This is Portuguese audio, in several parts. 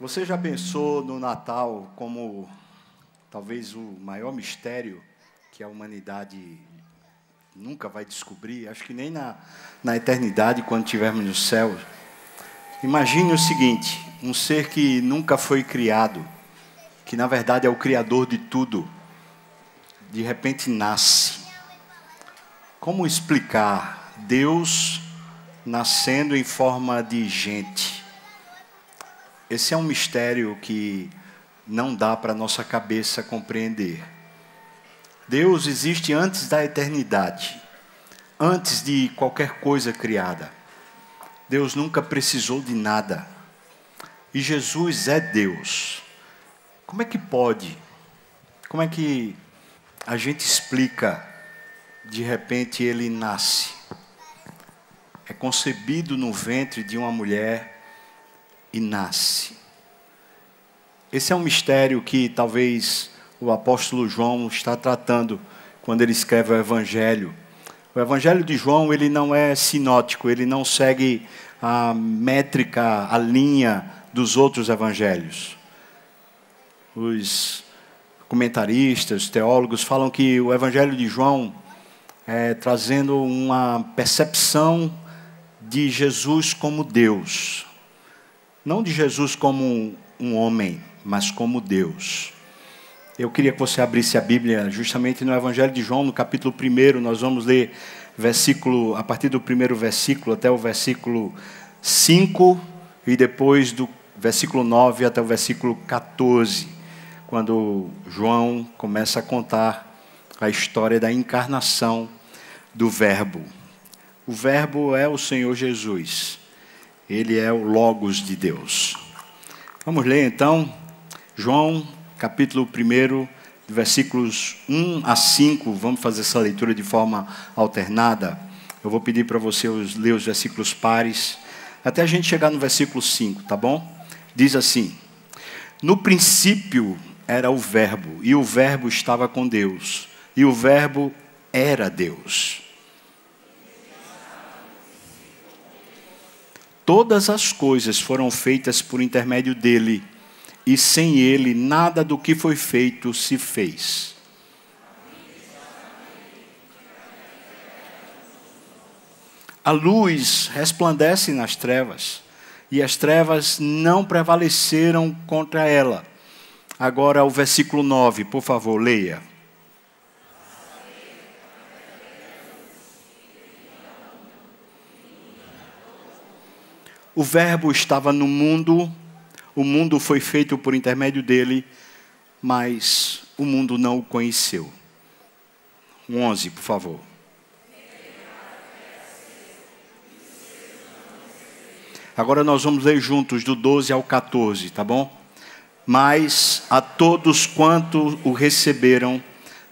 Você já pensou no Natal como talvez o maior mistério que a humanidade nunca vai descobrir? Acho que nem na, na eternidade, quando estivermos no céu. Imagine o seguinte: um ser que nunca foi criado, que na verdade é o criador de tudo, de repente nasce. Como explicar Deus nascendo em forma de gente? Esse é um mistério que não dá para nossa cabeça compreender. Deus existe antes da eternidade, antes de qualquer coisa criada. Deus nunca precisou de nada. E Jesus é Deus. Como é que pode? Como é que a gente explica de repente ele nasce? É concebido no ventre de uma mulher e nasce. Esse é um mistério que talvez o apóstolo João está tratando quando ele escreve o evangelho. O evangelho de João, ele não é sinótico, ele não segue a métrica, a linha dos outros evangelhos. Os comentaristas, teólogos falam que o evangelho de João é trazendo uma percepção de Jesus como Deus, não de Jesus como um homem, mas como Deus. Eu queria que você abrisse a Bíblia justamente no Evangelho de João, no capítulo 1, nós vamos ler versículo, a partir do primeiro versículo até o versículo 5 e depois do versículo 9 até o versículo 14, quando João começa a contar a história da encarnação do Verbo. O Verbo é o Senhor Jesus. Ele é o Logos de Deus. Vamos ler então João, capítulo 1, versículos 1 a 5. Vamos fazer essa leitura de forma alternada. Eu vou pedir para você ler os versículos pares, até a gente chegar no versículo 5, tá bom? Diz assim: No princípio era o Verbo, e o Verbo estava com Deus, e o Verbo era Deus. Todas as coisas foram feitas por intermédio dele, e sem ele nada do que foi feito se fez. A luz resplandece nas trevas, e as trevas não prevaleceram contra ela. Agora o versículo 9, por favor, leia. O Verbo estava no mundo, o mundo foi feito por intermédio dele, mas o mundo não o conheceu. 11, por favor. Agora nós vamos ler juntos do 12 ao 14, tá bom? Mas a todos quanto o receberam,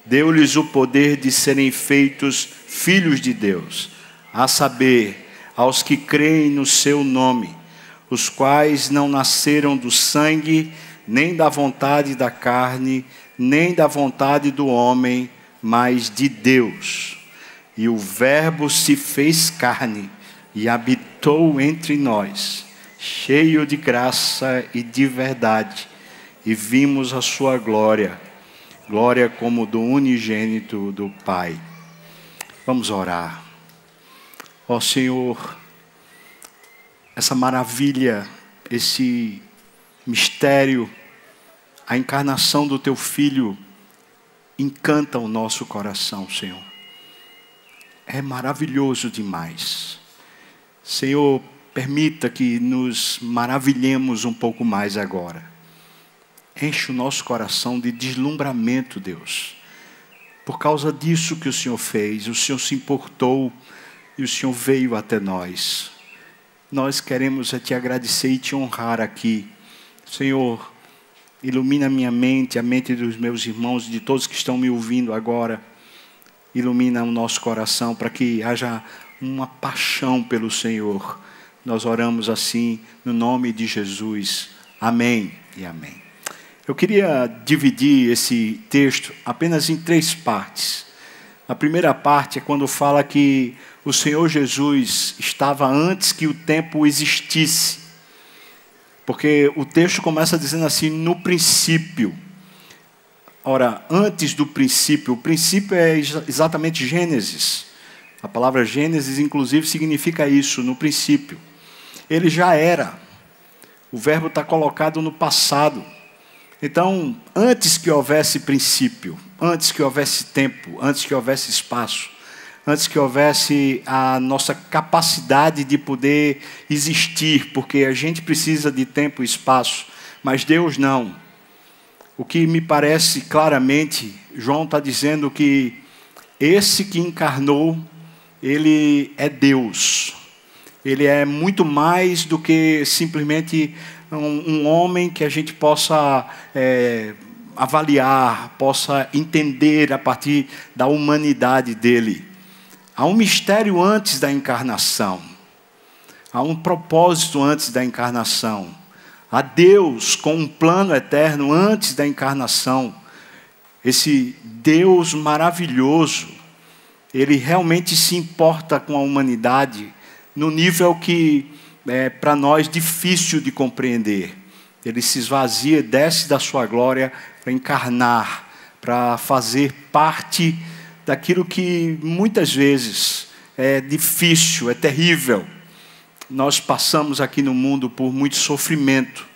deu-lhes o poder de serem feitos filhos de Deus, a saber, aos que creem no seu nome, os quais não nasceram do sangue, nem da vontade da carne, nem da vontade do homem, mas de Deus. E o Verbo se fez carne e habitou entre nós, cheio de graça e de verdade, e vimos a sua glória, glória como do unigênito do Pai. Vamos orar. Ó oh, Senhor, essa maravilha, esse mistério, a encarnação do Teu Filho, encanta o nosso coração, Senhor. É maravilhoso demais. Senhor, permita que nos maravilhemos um pouco mais agora. Enche o nosso coração de deslumbramento, Deus. Por causa disso que o Senhor fez, o Senhor se importou o Senhor veio até nós. Nós queremos te agradecer e te honrar aqui. Senhor, ilumina minha mente, a mente dos meus irmãos, de todos que estão me ouvindo agora. Ilumina o nosso coração para que haja uma paixão pelo Senhor. Nós oramos assim no nome de Jesus. Amém e amém. Eu queria dividir esse texto apenas em três partes. A primeira parte é quando fala que o Senhor Jesus estava antes que o tempo existisse. Porque o texto começa dizendo assim: no princípio. Ora, antes do princípio, o princípio é exatamente Gênesis. A palavra Gênesis, inclusive, significa isso, no princípio. Ele já era. O verbo está colocado no passado. Então, antes que houvesse princípio, antes que houvesse tempo, antes que houvesse espaço, antes que houvesse a nossa capacidade de poder existir, porque a gente precisa de tempo e espaço, mas Deus não. O que me parece claramente, João está dizendo que esse que encarnou, ele é Deus. Ele é muito mais do que simplesmente um, um homem que a gente possa é, avaliar, possa entender a partir da humanidade dele. Há um mistério antes da encarnação. Há um propósito antes da encarnação. Há Deus com um plano eterno antes da encarnação. Esse Deus maravilhoso, ele realmente se importa com a humanidade no nível que é para nós difícil de compreender. Ele se esvazia, desce da sua glória para encarnar, para fazer parte daquilo que muitas vezes é difícil, é terrível. Nós passamos aqui no mundo por muito sofrimento.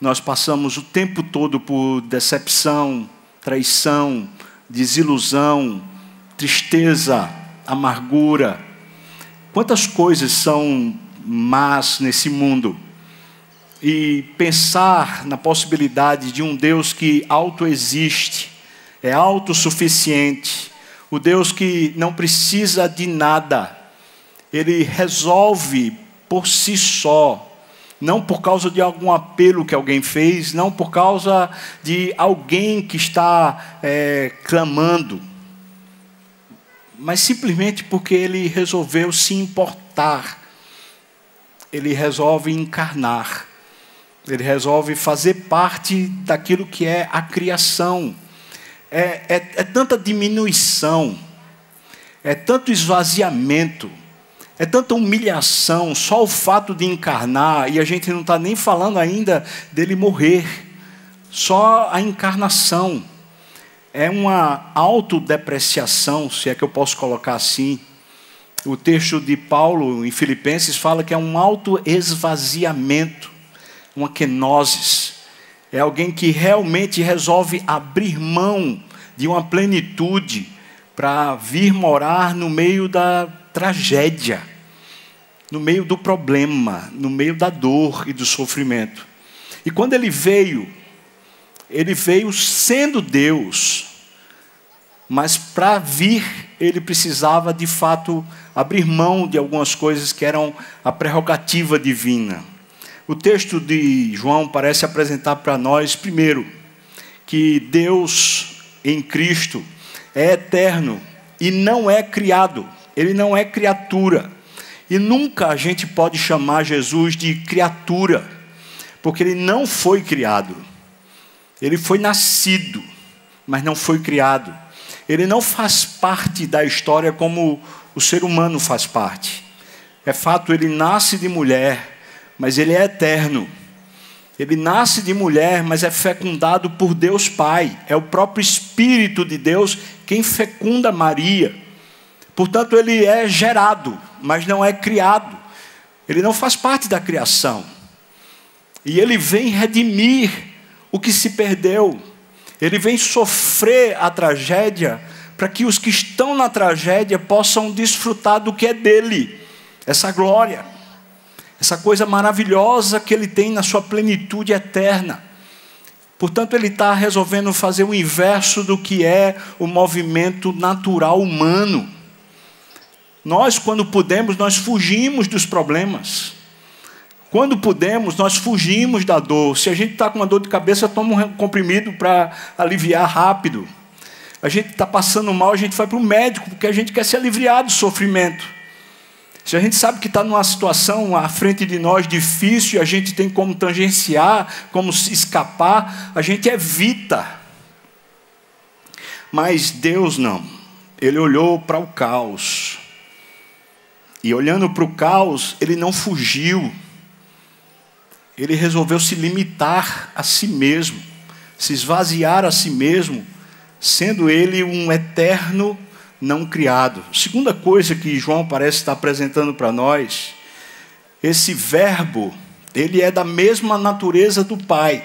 Nós passamos o tempo todo por decepção, traição, desilusão, tristeza, amargura. Quantas coisas são más nesse mundo? E pensar na possibilidade de um Deus que autoexiste, é autossuficiente, o Deus que não precisa de nada, ele resolve por si só, não por causa de algum apelo que alguém fez, não por causa de alguém que está é, clamando, mas simplesmente porque ele resolveu se importar, ele resolve encarnar, ele resolve fazer parte daquilo que é a criação é, é, é tanta diminuição, é tanto esvaziamento, é tanta humilhação, só o fato de encarnar, e a gente não está nem falando ainda dele morrer, só a encarnação. É uma autodepreciação, se é que eu posso colocar assim. O texto de Paulo em Filipenses fala que é um autoesvaziamento, uma kenosis. É alguém que realmente resolve abrir mão de uma plenitude para vir morar no meio da tragédia, no meio do problema, no meio da dor e do sofrimento. E quando ele veio, ele veio sendo Deus, mas para vir, ele precisava de fato abrir mão de algumas coisas que eram a prerrogativa divina. O texto de João parece apresentar para nós, primeiro, que Deus em Cristo é eterno e não é criado, ele não é criatura. E nunca a gente pode chamar Jesus de criatura, porque ele não foi criado. Ele foi nascido, mas não foi criado. Ele não faz parte da história como o ser humano faz parte. É fato, ele nasce de mulher, mas ele é eterno. Ele nasce de mulher, mas é fecundado por Deus Pai. É o próprio Espírito de Deus quem fecunda Maria. Portanto, ele é gerado, mas não é criado. Ele não faz parte da criação. E ele vem redimir o que se perdeu. Ele vem sofrer a tragédia para que os que estão na tragédia possam desfrutar do que é dele, essa glória essa coisa maravilhosa que ele tem na sua plenitude eterna. Portanto, ele está resolvendo fazer o inverso do que é o movimento natural humano. Nós, quando podemos, nós fugimos dos problemas. Quando podemos, nós fugimos da dor. Se a gente está com uma dor de cabeça, toma um comprimido para aliviar rápido. A gente está passando mal, a gente vai para o médico, porque a gente quer se aliviar do sofrimento. Se a gente sabe que está numa situação à frente de nós difícil, a gente tem como tangenciar, como escapar, a gente evita. Mas Deus não. Ele olhou para o caos. E olhando para o caos, ele não fugiu. Ele resolveu se limitar a si mesmo, se esvaziar a si mesmo, sendo ele um eterno não criado. Segunda coisa que João parece estar apresentando para nós, esse verbo, ele é da mesma natureza do Pai,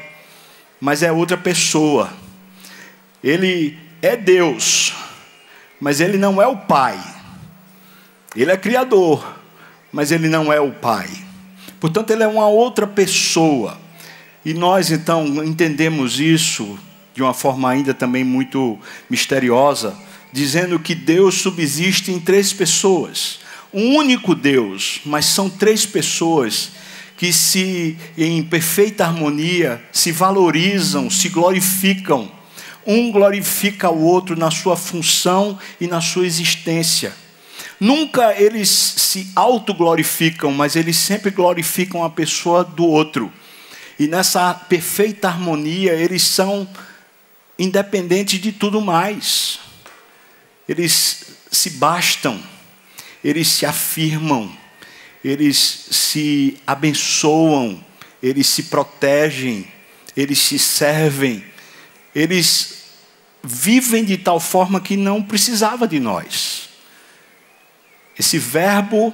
mas é outra pessoa. Ele é Deus, mas ele não é o Pai. Ele é criador, mas ele não é o Pai. Portanto, ele é uma outra pessoa. E nós então entendemos isso de uma forma ainda também muito misteriosa, dizendo que Deus subsiste em três pessoas. Um único Deus, mas são três pessoas que se em perfeita harmonia se valorizam, se glorificam. Um glorifica o outro na sua função e na sua existência. Nunca eles se autoglorificam, mas eles sempre glorificam a pessoa do outro. E nessa perfeita harmonia, eles são independentes de tudo mais. Eles se bastam, eles se afirmam, eles se abençoam, eles se protegem, eles se servem, eles vivem de tal forma que não precisava de nós. Esse verbo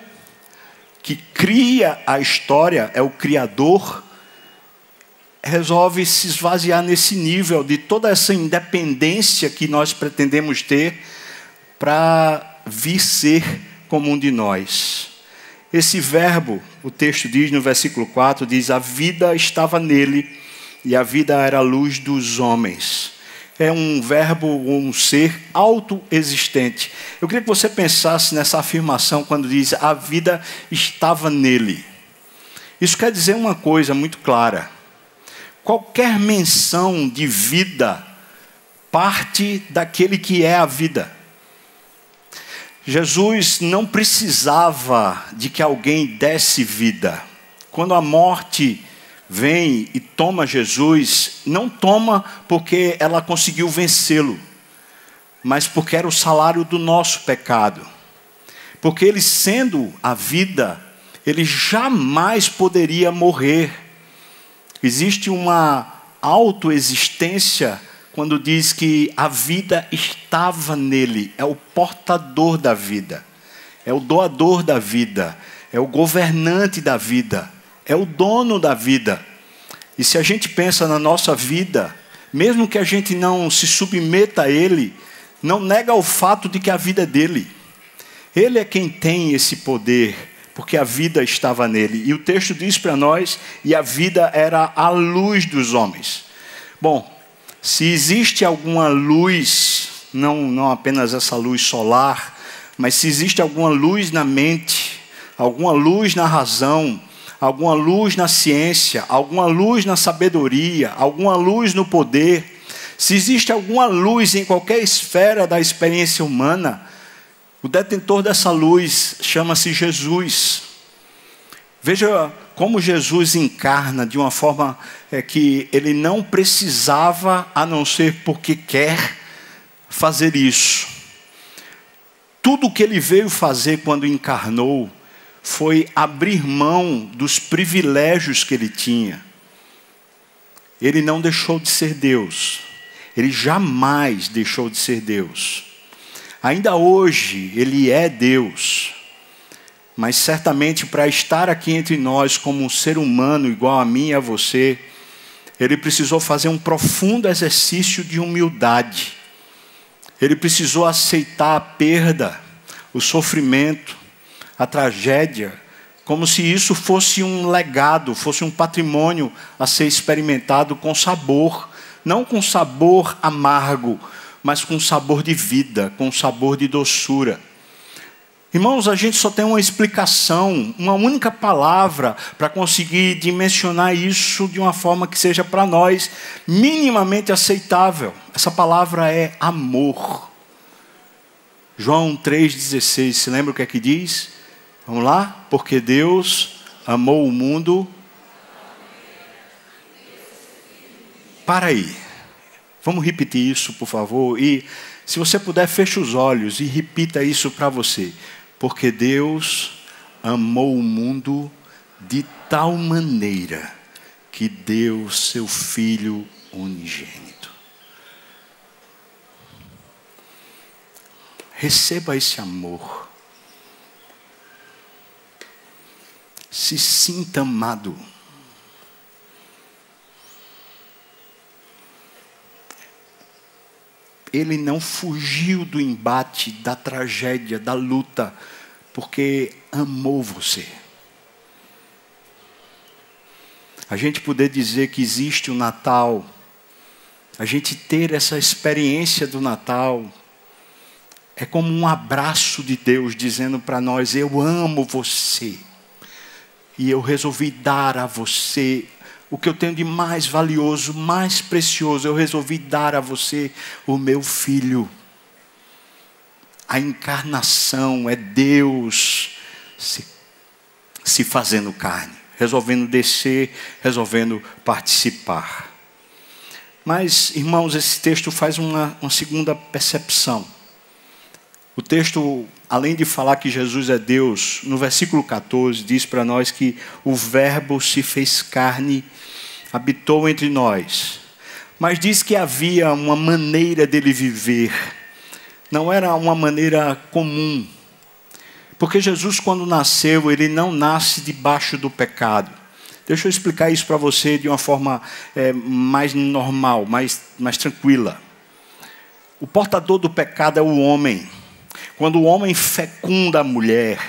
que cria a história, é o Criador, resolve se esvaziar nesse nível de toda essa independência que nós pretendemos ter para vir ser como um de nós. Esse verbo, o texto diz no versículo 4, diz: A vida estava nele e a vida era a luz dos homens é um verbo, um ser autoexistente. Eu queria que você pensasse nessa afirmação quando diz a vida estava nele. Isso quer dizer uma coisa muito clara. Qualquer menção de vida parte daquele que é a vida. Jesus não precisava de que alguém desse vida. Quando a morte vem e toma Jesus, não toma porque ela conseguiu vencê-lo, mas porque era o salário do nosso pecado. Porque ele, sendo a vida, ele jamais poderia morrer. Existe uma autoexistência quando diz que a vida estava nele, é o portador da vida, é o doador da vida, é o governante da vida é o dono da vida. E se a gente pensa na nossa vida, mesmo que a gente não se submeta a Ele, não nega o fato de que a vida é dele. Ele é quem tem esse poder, porque a vida estava nele. E o texto diz para nós: e a vida era a luz dos homens. Bom, se existe alguma luz, não, não apenas essa luz solar, mas se existe alguma luz na mente, alguma luz na razão, alguma luz na ciência, alguma luz na sabedoria, alguma luz no poder, se existe alguma luz em qualquer esfera da experiência humana, o detentor dessa luz chama-se Jesus. Veja como Jesus encarna de uma forma é, que ele não precisava, a não ser porque quer, fazer isso. Tudo o que ele veio fazer quando encarnou foi abrir mão dos privilégios que ele tinha. Ele não deixou de ser Deus. Ele jamais deixou de ser Deus. Ainda hoje, ele é Deus. Mas certamente para estar aqui entre nós como um ser humano igual a mim e a você, ele precisou fazer um profundo exercício de humildade. Ele precisou aceitar a perda, o sofrimento, a tragédia, como se isso fosse um legado, fosse um patrimônio a ser experimentado com sabor, não com sabor amargo, mas com sabor de vida, com sabor de doçura. Irmãos, a gente só tem uma explicação, uma única palavra para conseguir dimensionar isso de uma forma que seja para nós minimamente aceitável. Essa palavra é amor. João 3,16, se lembra o que é que diz? Vamos lá? Porque Deus amou o mundo. Para aí. Vamos repetir isso, por favor. E se você puder, feche os olhos e repita isso para você. Porque Deus amou o mundo de tal maneira que deu seu Filho unigênito. Receba esse amor. Se sinta amado. Ele não fugiu do embate, da tragédia, da luta, porque amou você. A gente poder dizer que existe o Natal, a gente ter essa experiência do Natal, é como um abraço de Deus dizendo para nós: Eu amo você. E eu resolvi dar a você o que eu tenho de mais valioso, mais precioso. Eu resolvi dar a você o meu filho. A encarnação é Deus se, se fazendo carne, resolvendo descer, resolvendo participar. Mas, irmãos, esse texto faz uma, uma segunda percepção. O texto, além de falar que Jesus é Deus, no versículo 14 diz para nós que o Verbo se fez carne, habitou entre nós. Mas diz que havia uma maneira dele viver, não era uma maneira comum. Porque Jesus, quando nasceu, ele não nasce debaixo do pecado. Deixa eu explicar isso para você de uma forma é, mais normal, mais, mais tranquila. O portador do pecado é o homem. Quando o homem fecunda a mulher,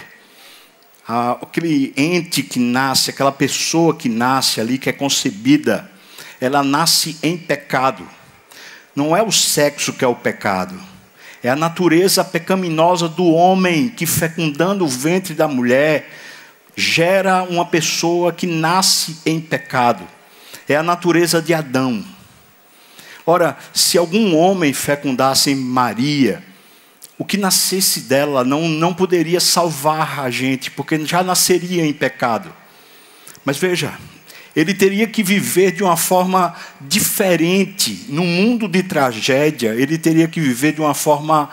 aquele ente que nasce, aquela pessoa que nasce ali, que é concebida, ela nasce em pecado. Não é o sexo que é o pecado, é a natureza pecaminosa do homem que, fecundando o ventre da mulher, gera uma pessoa que nasce em pecado. É a natureza de Adão. Ora, se algum homem fecundasse Maria, o que nascesse dela não, não poderia salvar a gente, porque já nasceria em pecado. Mas veja, ele teria que viver de uma forma diferente. No mundo de tragédia, ele teria que viver de uma forma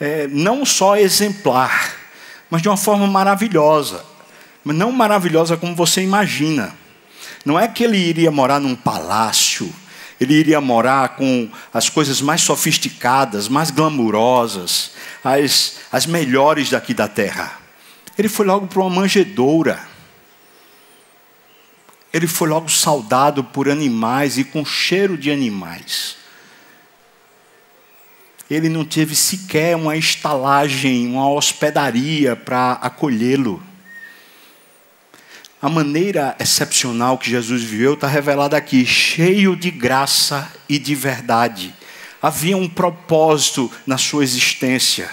é, não só exemplar, mas de uma forma maravilhosa. Mas não maravilhosa como você imagina. Não é que ele iria morar num palácio, ele iria morar com as coisas mais sofisticadas, mais glamurosas, as, as melhores daqui da terra. Ele foi logo para uma manjedoura. Ele foi logo saudado por animais e com cheiro de animais. Ele não teve sequer uma estalagem, uma hospedaria para acolhê-lo. A maneira excepcional que Jesus viveu está revelada aqui, cheio de graça e de verdade havia um propósito na sua existência.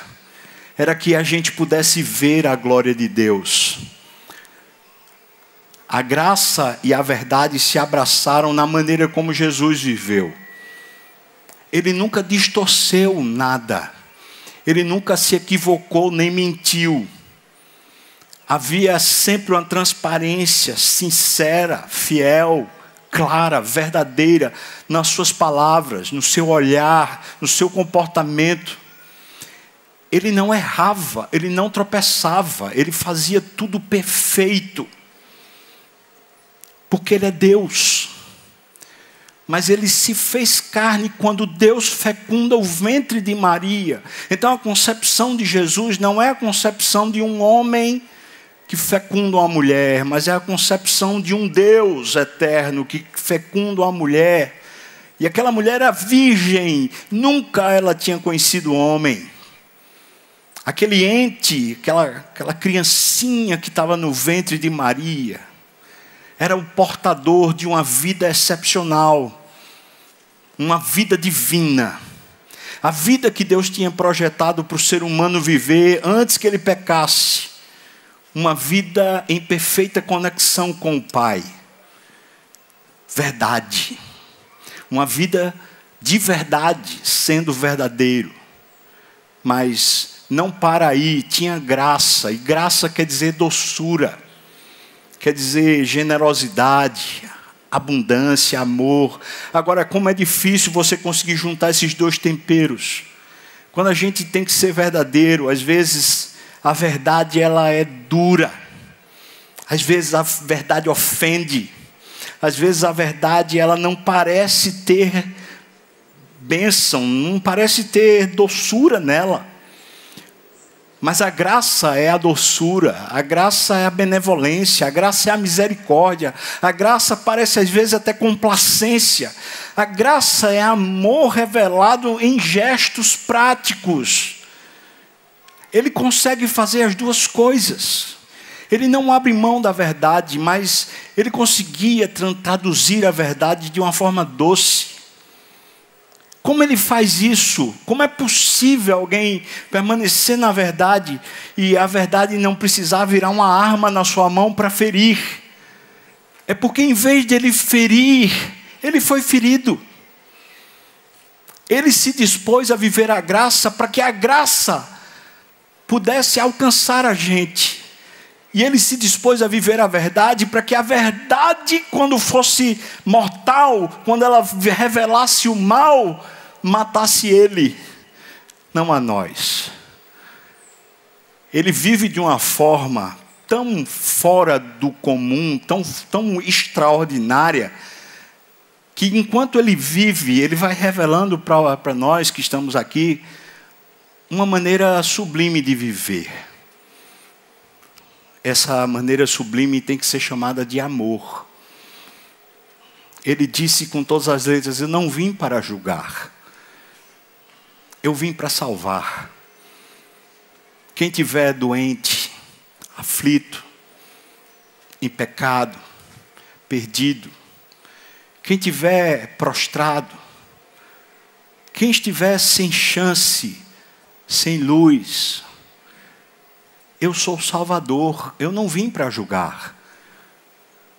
Era que a gente pudesse ver a glória de Deus. A graça e a verdade se abraçaram na maneira como Jesus viveu. Ele nunca distorceu nada. Ele nunca se equivocou nem mentiu. Havia sempre uma transparência sincera, fiel clara, verdadeira nas suas palavras, no seu olhar, no seu comportamento. Ele não errava, ele não tropeçava, ele fazia tudo perfeito. Porque ele é Deus. Mas ele se fez carne quando Deus fecunda o ventre de Maria. Então a concepção de Jesus não é a concepção de um homem que fecunda uma mulher, mas é a concepção de um Deus eterno que fecunda uma mulher. E aquela mulher era virgem, nunca ela tinha conhecido homem. Aquele ente, aquela, aquela criancinha que estava no ventre de Maria, era o portador de uma vida excepcional, uma vida divina. A vida que Deus tinha projetado para o ser humano viver antes que ele pecasse uma vida em perfeita conexão com o Pai. Verdade. Uma vida de verdade, sendo verdadeiro. Mas não para aí, tinha graça, e graça quer dizer doçura, quer dizer generosidade, abundância, amor. Agora, como é difícil você conseguir juntar esses dois temperos. Quando a gente tem que ser verdadeiro, às vezes a verdade ela é dura. Às vezes a verdade ofende. às vezes a verdade ela não parece ter bênção, não parece ter doçura nela. Mas a graça é a doçura, a graça é a benevolência, a graça é a misericórdia, a graça parece às vezes até complacência, a graça é amor revelado em gestos práticos. Ele consegue fazer as duas coisas. Ele não abre mão da verdade, mas ele conseguia traduzir a verdade de uma forma doce. Como ele faz isso? Como é possível alguém permanecer na verdade e a verdade não precisar virar uma arma na sua mão para ferir? É porque em vez de ele ferir, ele foi ferido. Ele se dispôs a viver a graça para que a graça pudesse alcançar a gente. E ele se dispôs a viver a verdade para que a verdade, quando fosse mortal, quando ela revelasse o mal, matasse ele, não a nós. Ele vive de uma forma tão fora do comum, tão, tão extraordinária, que enquanto ele vive, ele vai revelando para nós que estamos aqui uma maneira sublime de viver essa maneira sublime tem que ser chamada de amor. Ele disse com todas as letras: Eu não vim para julgar, eu vim para salvar. Quem tiver doente, aflito, em pecado, perdido, quem tiver prostrado, quem estiver sem chance, sem luz, eu sou o Salvador, eu não vim para julgar,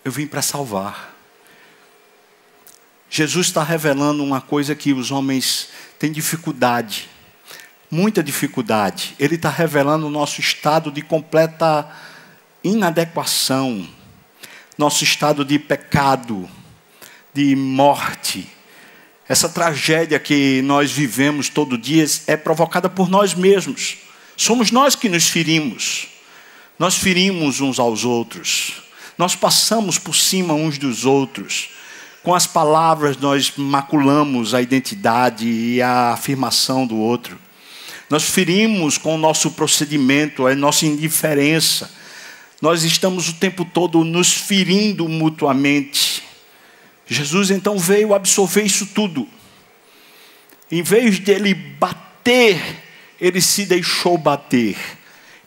eu vim para salvar. Jesus está revelando uma coisa que os homens têm dificuldade, muita dificuldade. Ele está revelando o nosso estado de completa inadequação, nosso estado de pecado, de morte. Essa tragédia que nós vivemos todo dia é provocada por nós mesmos. Somos nós que nos ferimos. Nós ferimos uns aos outros. Nós passamos por cima uns dos outros. Com as palavras, nós maculamos a identidade e a afirmação do outro. Nós ferimos com o nosso procedimento, a nossa indiferença. Nós estamos o tempo todo nos ferindo mutuamente. Jesus então veio absorver isso tudo. Em vez de ele bater ele se deixou bater,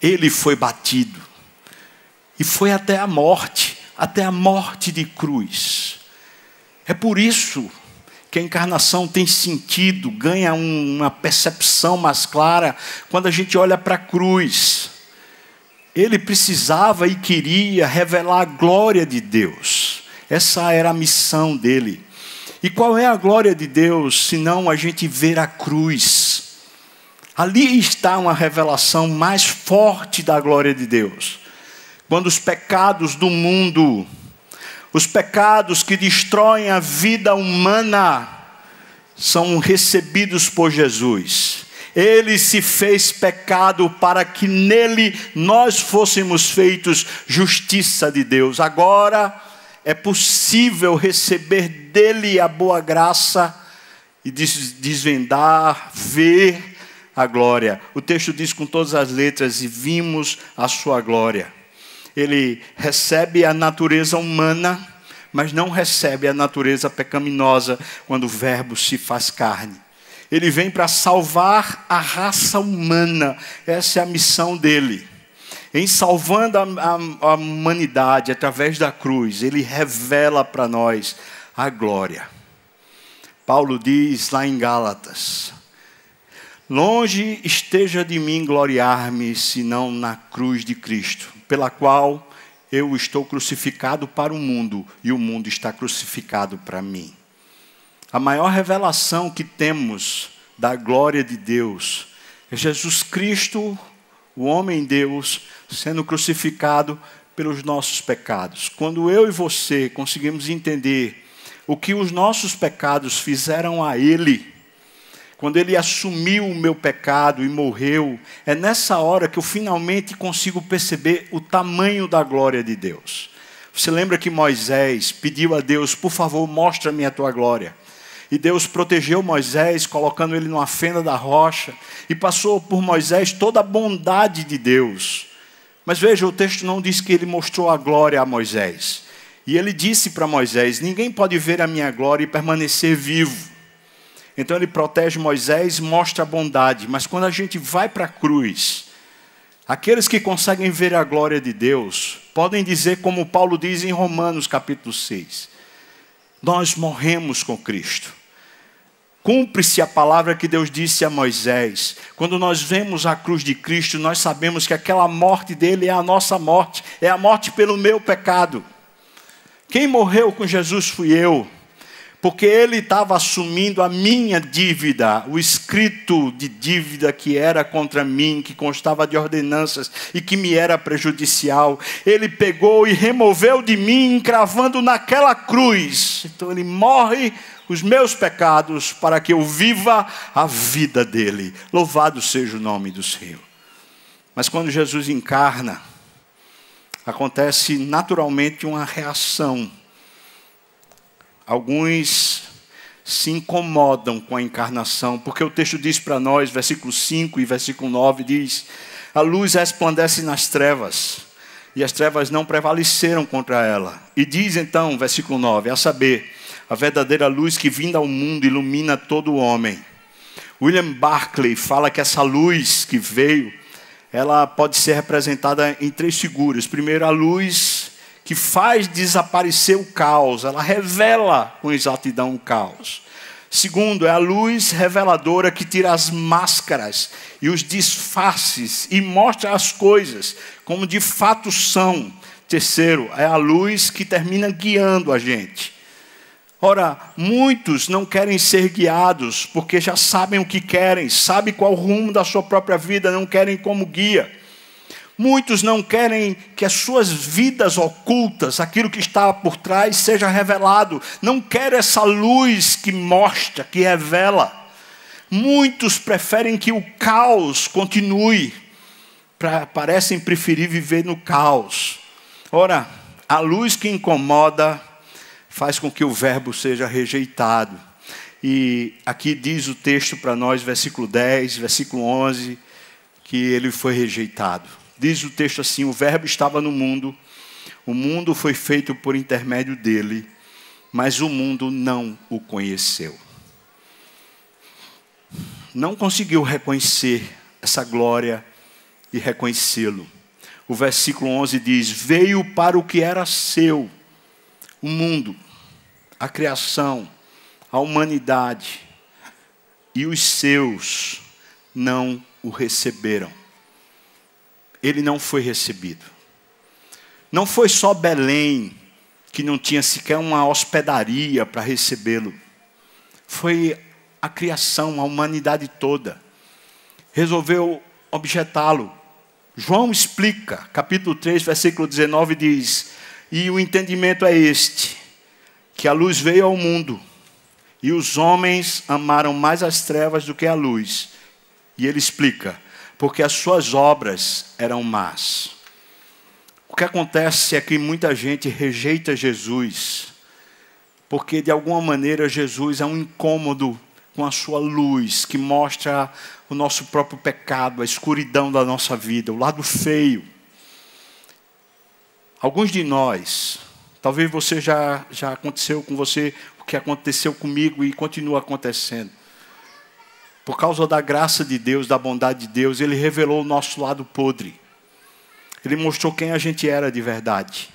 ele foi batido, e foi até a morte, até a morte de cruz. É por isso que a encarnação tem sentido, ganha uma percepção mais clara quando a gente olha para a cruz. Ele precisava e queria revelar a glória de Deus. Essa era a missão dele. E qual é a glória de Deus, senão a gente ver a cruz? Ali está uma revelação mais forte da glória de Deus. Quando os pecados do mundo, os pecados que destroem a vida humana, são recebidos por Jesus. Ele se fez pecado para que nele nós fôssemos feitos justiça de Deus. Agora é possível receber dele a boa graça e desvendar, ver a glória. O texto diz com todas as letras: e vimos a sua glória. Ele recebe a natureza humana, mas não recebe a natureza pecaminosa quando o Verbo se faz carne. Ele vem para salvar a raça humana, essa é a missão dele. Em salvando a, a, a humanidade através da cruz, ele revela para nós a glória. Paulo diz lá em Gálatas: Longe esteja de mim gloriar-me, senão na cruz de Cristo, pela qual eu estou crucificado para o mundo e o mundo está crucificado para mim. A maior revelação que temos da glória de Deus é Jesus Cristo, o homem Deus, sendo crucificado pelos nossos pecados. Quando eu e você conseguimos entender o que os nossos pecados fizeram a Ele, quando ele assumiu o meu pecado e morreu, é nessa hora que eu finalmente consigo perceber o tamanho da glória de Deus. Você lembra que Moisés pediu a Deus, por favor, mostra-me a tua glória. E Deus protegeu Moisés, colocando ele numa fenda da rocha, e passou por Moisés toda a bondade de Deus. Mas veja, o texto não diz que ele mostrou a glória a Moisés. E ele disse para Moisés: Ninguém pode ver a minha glória e permanecer vivo. Então ele protege Moisés, mostra a bondade. Mas quando a gente vai para a cruz, aqueles que conseguem ver a glória de Deus podem dizer, como Paulo diz em Romanos capítulo 6, nós morremos com Cristo. Cumpre-se a palavra que Deus disse a Moisés. Quando nós vemos a cruz de Cristo, nós sabemos que aquela morte dele é a nossa morte, é a morte pelo meu pecado. Quem morreu com Jesus fui eu porque ele estava assumindo a minha dívida, o escrito de dívida que era contra mim, que constava de ordenanças e que me era prejudicial. Ele pegou e removeu de mim, encravando naquela cruz. Então ele morre os meus pecados para que eu viva a vida dele. Louvado seja o nome do Senhor. Mas quando Jesus encarna, acontece naturalmente uma reação Alguns se incomodam com a encarnação, porque o texto diz para nós, versículo 5 e versículo 9 diz: A luz resplandece nas trevas, e as trevas não prevaleceram contra ela. E diz então, versículo 9, a saber, a verdadeira luz que vinda ao mundo ilumina todo o homem. William Barclay fala que essa luz que veio, ela pode ser representada em três figuras. Primeiro, a luz que faz desaparecer o caos, ela revela com exatidão o caos. Segundo, é a luz reveladora que tira as máscaras e os disfarces e mostra as coisas como de fato são. Terceiro, é a luz que termina guiando a gente. Ora, muitos não querem ser guiados porque já sabem o que querem, sabem qual o rumo da sua própria vida, não querem como guia. Muitos não querem que as suas vidas ocultas, aquilo que está por trás, seja revelado. Não querem essa luz que mostra, que revela. Muitos preferem que o caos continue. Parecem preferir viver no caos. Ora, a luz que incomoda faz com que o verbo seja rejeitado. E aqui diz o texto para nós, versículo 10, versículo 11, que ele foi rejeitado. Diz o texto assim: o Verbo estava no mundo, o mundo foi feito por intermédio dele, mas o mundo não o conheceu. Não conseguiu reconhecer essa glória e reconhecê-lo. O versículo 11 diz: Veio para o que era seu, o mundo, a criação, a humanidade, e os seus não o receberam ele não foi recebido. Não foi só Belém, que não tinha sequer uma hospedaria para recebê-lo. Foi a criação, a humanidade toda. Resolveu objetá-lo. João explica, capítulo 3, versículo 19 diz: E o entendimento é este, que a luz veio ao mundo, e os homens amaram mais as trevas do que a luz. E ele explica: porque as suas obras eram más. O que acontece é que muita gente rejeita Jesus, porque de alguma maneira Jesus é um incômodo com a sua luz, que mostra o nosso próprio pecado, a escuridão da nossa vida, o lado feio. Alguns de nós, talvez você já, já aconteceu com você o que aconteceu comigo e continua acontecendo por causa da graça de Deus, da bondade de Deus, Ele revelou o nosso lado podre. Ele mostrou quem a gente era de verdade.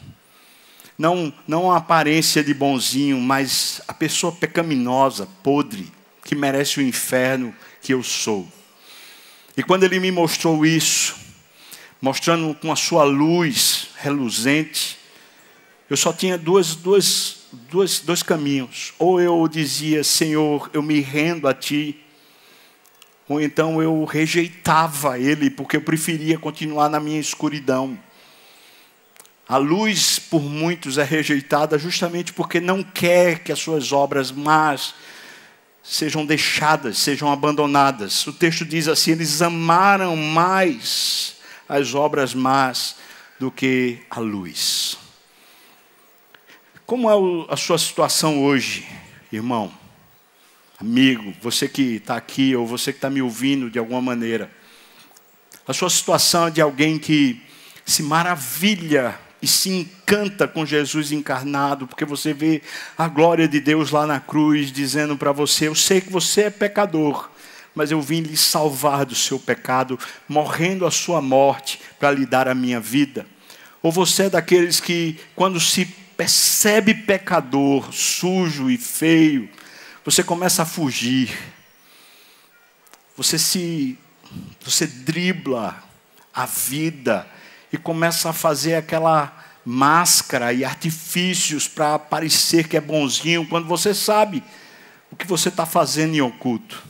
Não, não a aparência de bonzinho, mas a pessoa pecaminosa, podre, que merece o inferno que eu sou. E quando Ele me mostrou isso, mostrando com a sua luz reluzente, eu só tinha duas, duas, duas, dois caminhos. Ou eu dizia, Senhor, eu me rendo a Ti ou então eu rejeitava ele porque eu preferia continuar na minha escuridão. A luz, por muitos, é rejeitada justamente porque não quer que as suas obras más sejam deixadas, sejam abandonadas. O texto diz assim: eles amaram mais as obras más do que a luz. Como é a sua situação hoje, irmão, amigo, você que está aqui ou você que está me ouvindo de alguma maneira? A sua situação é de alguém que se maravilha e se encanta com Jesus encarnado, porque você vê a glória de Deus lá na cruz dizendo para você: Eu sei que você é pecador, mas eu vim lhe salvar do seu pecado, morrendo a sua morte para lhe dar a minha vida. Ou você é daqueles que, quando se percebe pecador, sujo e feio, você começa a fugir. Você se você dribla a vida e começa a fazer aquela máscara e artifícios para parecer que é bonzinho, quando você sabe o que você está fazendo em oculto.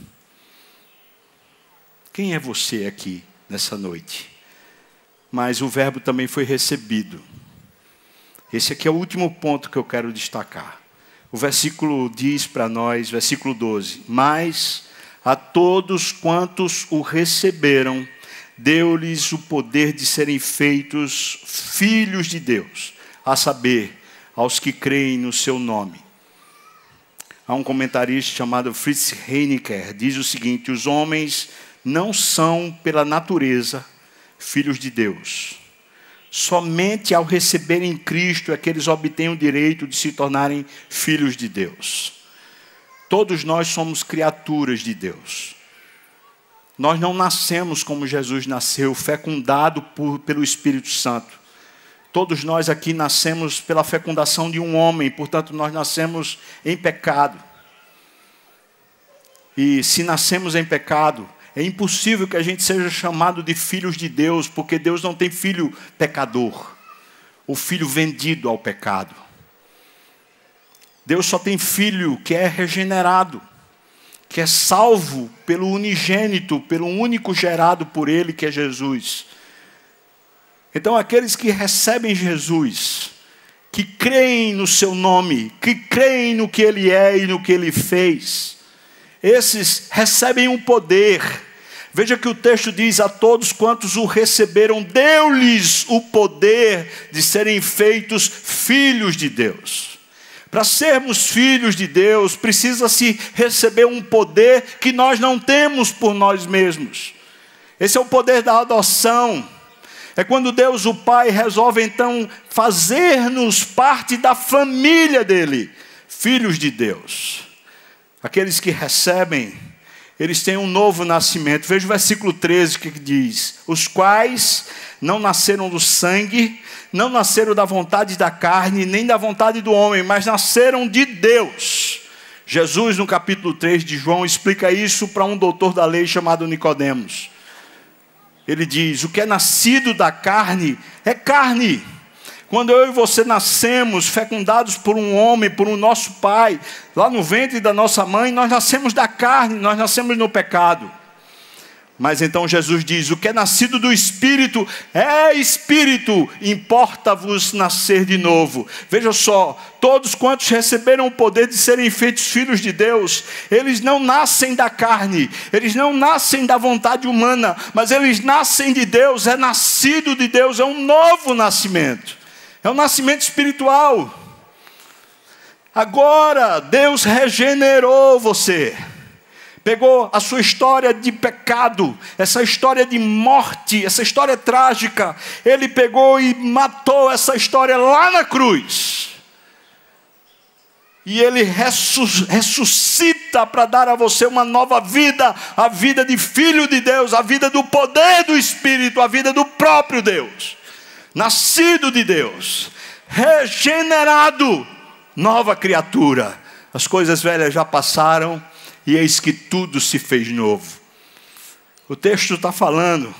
Quem é você aqui nessa noite? Mas o verbo também foi recebido. Esse aqui é o último ponto que eu quero destacar. O versículo diz para nós, versículo 12: Mas a todos quantos o receberam, deu-lhes o poder de serem feitos filhos de Deus, a saber, aos que creem no seu nome. Há um comentarista chamado Fritz Heinecker, diz o seguinte: os homens não são, pela natureza, filhos de Deus. Somente ao receberem Cristo é que eles obtêm o direito de se tornarem filhos de Deus. Todos nós somos criaturas de Deus. Nós não nascemos como Jesus nasceu, fecundado por, pelo Espírito Santo. Todos nós aqui nascemos pela fecundação de um homem, portanto, nós nascemos em pecado. E se nascemos em pecado, é impossível que a gente seja chamado de filhos de Deus, porque Deus não tem filho pecador, o filho vendido ao pecado. Deus só tem filho que é regenerado que é salvo pelo unigênito, pelo único gerado por Ele, que é Jesus. Então, aqueles que recebem Jesus, que creem no seu nome, que creem no que Ele é e no que Ele fez, esses recebem um poder. Veja que o texto diz: a todos quantos o receberam, deu-lhes o poder de serem feitos filhos de Deus. Para sermos filhos de Deus, precisa-se receber um poder que nós não temos por nós mesmos. Esse é o poder da adoção. É quando Deus, o Pai, resolve então fazer-nos parte da família dele, filhos de Deus. Aqueles que recebem, eles têm um novo nascimento. Veja o versículo 13 que diz: Os quais não nasceram do sangue, não nasceram da vontade da carne, nem da vontade do homem, mas nasceram de Deus. Jesus, no capítulo 3 de João, explica isso para um doutor da lei chamado Nicodemos. Ele diz: o que é nascido da carne é carne. Quando eu e você nascemos, fecundados por um homem, por um nosso pai, lá no ventre da nossa mãe, nós nascemos da carne, nós nascemos no pecado. Mas então Jesus diz: o que é nascido do Espírito é Espírito, importa-vos nascer de novo. Veja só, todos quantos receberam o poder de serem feitos filhos de Deus, eles não nascem da carne, eles não nascem da vontade humana, mas eles nascem de Deus, é nascido de Deus, é um novo nascimento, é um nascimento espiritual. Agora, Deus regenerou você pegou a sua história de pecado, essa história de morte, essa história trágica, ele pegou e matou essa história lá na cruz. E ele ressuscita para dar a você uma nova vida, a vida de filho de Deus, a vida do poder do Espírito, a vida do próprio Deus, nascido de Deus, regenerado, nova criatura. As coisas velhas já passaram e eis que tudo se fez novo. O texto está falando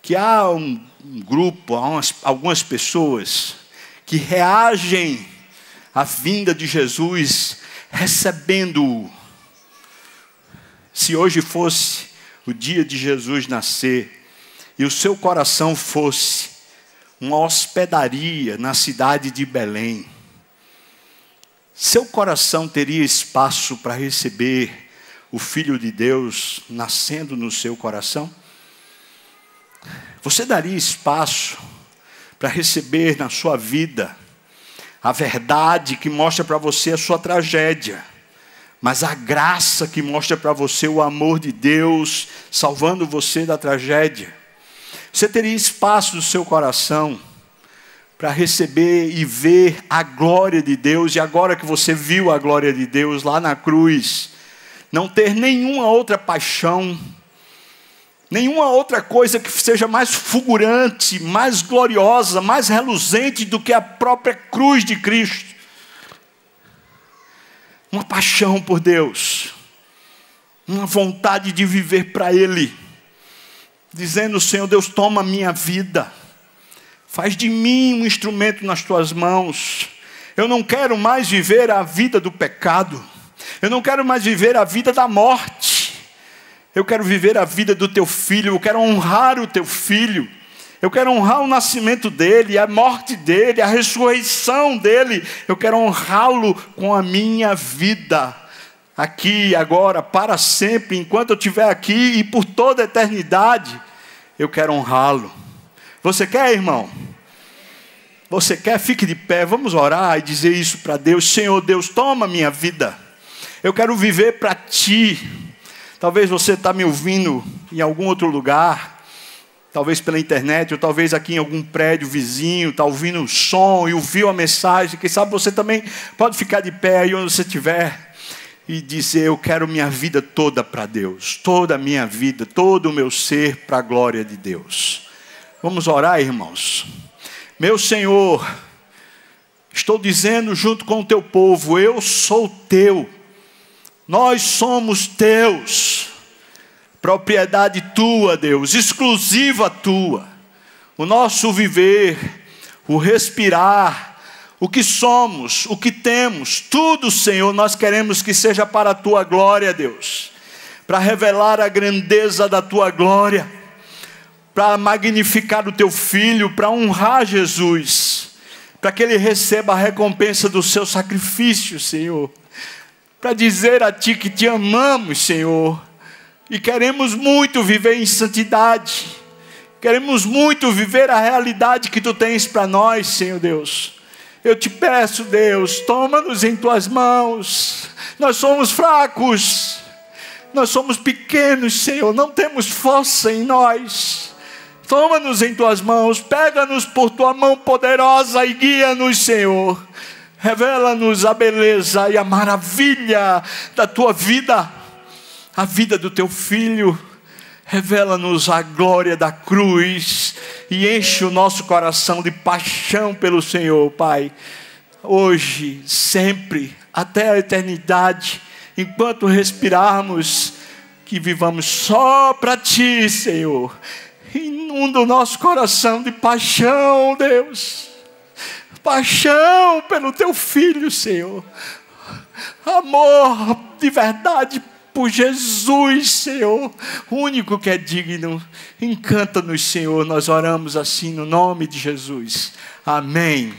que há um, grupo, há umas, algumas pessoas que reagem à vinda de Jesus recebendo-o. Se hoje fosse o dia de Jesus nascer e o seu coração fosse uma hospedaria na cidade de Belém, seu coração teria espaço para receber o Filho de Deus nascendo no seu coração? Você daria espaço para receber na sua vida a verdade que mostra para você a sua tragédia, mas a graça que mostra para você o amor de Deus salvando você da tragédia. Você teria espaço no seu coração para receber e ver a glória de Deus, e agora que você viu a glória de Deus lá na cruz, não ter nenhuma outra paixão, nenhuma outra coisa que seja mais fulgurante, mais gloriosa, mais reluzente do que a própria cruz de Cristo. Uma paixão por Deus, uma vontade de viver para Ele, dizendo: Senhor Deus, toma minha vida Faz de mim um instrumento nas tuas mãos. Eu não quero mais viver a vida do pecado. Eu não quero mais viver a vida da morte. Eu quero viver a vida do teu filho. Eu quero honrar o teu filho. Eu quero honrar o nascimento dele, a morte dele, a ressurreição dele. Eu quero honrá-lo com a minha vida. Aqui, agora, para sempre, enquanto eu estiver aqui e por toda a eternidade, eu quero honrá-lo. Você quer, irmão? Você quer? Fique de pé, vamos orar e dizer isso para Deus: Senhor Deus, toma minha vida. Eu quero viver para ti. Talvez você está me ouvindo em algum outro lugar, talvez pela internet, ou talvez aqui em algum prédio vizinho, está ouvindo o som e ouviu a mensagem. Quem sabe você também pode ficar de pé aí onde você estiver e dizer: Eu quero minha vida toda para Deus, toda a minha vida, todo o meu ser para a glória de Deus. Vamos orar, irmãos. Meu Senhor, estou dizendo junto com o teu povo: eu sou teu, nós somos teus, propriedade tua, Deus, exclusiva tua. O nosso viver, o respirar, o que somos, o que temos, tudo, Senhor, nós queremos que seja para a tua glória, Deus, para revelar a grandeza da tua glória. Para magnificar o teu filho, para honrar Jesus, para que ele receba a recompensa do seu sacrifício, Senhor, para dizer a ti que te amamos, Senhor, e queremos muito viver em santidade, queremos muito viver a realidade que tu tens para nós, Senhor Deus. Eu te peço, Deus, toma-nos em tuas mãos. Nós somos fracos, nós somos pequenos, Senhor, não temos força em nós. Toma-nos em tuas mãos, pega-nos por tua mão poderosa e guia-nos, Senhor. Revela-nos a beleza e a maravilha da tua vida, a vida do teu filho. Revela-nos a glória da cruz e enche o nosso coração de paixão pelo Senhor, Pai. Hoje, sempre, até a eternidade, enquanto respirarmos, que vivamos só para Ti, Senhor Inunda o nosso coração de paixão, Deus. Paixão pelo teu filho, Senhor. Amor de verdade por Jesus, Senhor, o único que é digno. Encanta-nos, Senhor. Nós oramos assim no nome de Jesus. Amém.